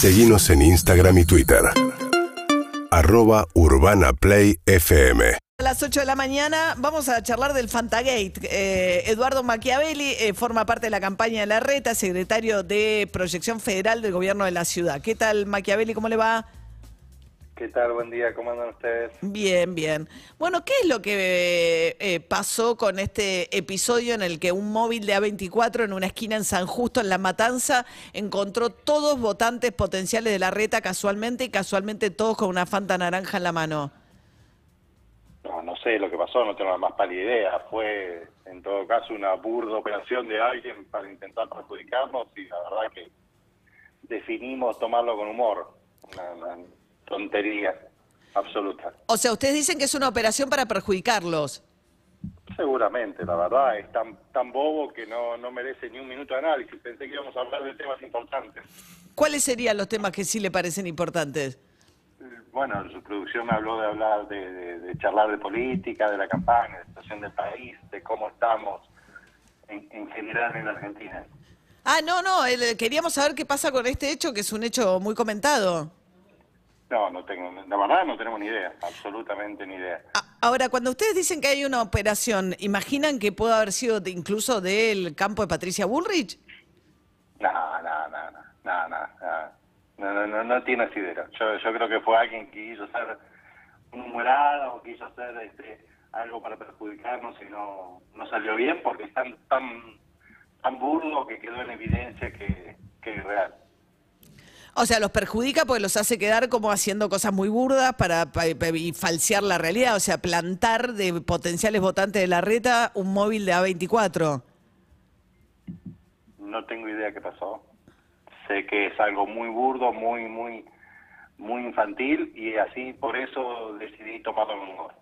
Seguimos en Instagram y Twitter. Arroba Urbana Play FM. A las 8 de la mañana vamos a charlar del Fantagate. Eh, Eduardo Machiavelli eh, forma parte de la campaña de la reta, secretario de Proyección Federal del Gobierno de la Ciudad. ¿Qué tal, Machiavelli? ¿Cómo le va? ¿Qué tal? Buen día, ¿cómo andan ustedes? Bien, bien. Bueno, ¿qué es lo que eh, pasó con este episodio en el que un móvil de A24 en una esquina en San Justo, en La Matanza, encontró todos votantes potenciales de la reta casualmente y casualmente todos con una fanta naranja en la mano? No, no sé lo que pasó, no tengo la más pálida idea. Fue, en todo caso, una burda operación de alguien para intentar perjudicarnos y la verdad que definimos tomarlo con humor. Una, una tontería absoluta. O sea, ustedes dicen que es una operación para perjudicarlos. Seguramente, la verdad, es tan, tan bobo que no, no merece ni un minuto de análisis. Pensé que íbamos a hablar de temas importantes. ¿Cuáles serían los temas que sí le parecen importantes? Bueno, su producción me habló de hablar, de, de- de charlar de política, de la campaña, de la situación del país, de cómo estamos en, en general en la Argentina. Ah, no, no, el- queríamos saber qué pasa con este hecho, que es un hecho muy comentado. No, no tengo, la verdad no tenemos ni idea, absolutamente ni idea. Ahora, cuando ustedes dicen que hay una operación, ¿imaginan que puede haber sido de- incluso del campo de Patricia Bullrich? No, no, no, no, no, no, no, no, no, no, no tienes idea. Yo, yo creo que fue alguien que quiso hacer una humorada o quiso hacer este, algo para perjudicarnos y no, no salió bien porque es tan, tan, tan burdo que quedó en evidencia que, que es real. O sea, los perjudica porque los hace quedar como haciendo cosas muy burdas para, pa- pa- y falsear la realidad. O sea, plantar de potenciales votantes de la reta un móvil de A24. No tengo idea qué pasó. Sé que es algo muy burdo, muy, muy, muy infantil y así por eso decidí tomarlo en humor.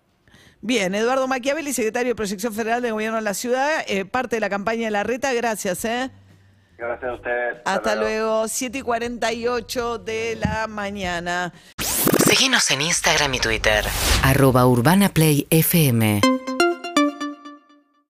Bien, Eduardo Machiavelli, secretario de Proyección Federal del Gobierno de la Ciudad, eh, parte de la campaña de la reta. Gracias, ¿eh? Gracias a ustedes. Hasta luego, 7 y 48 de la mañana. Seguinos en Instagram y Twitter. Arroba Urbana Play FM.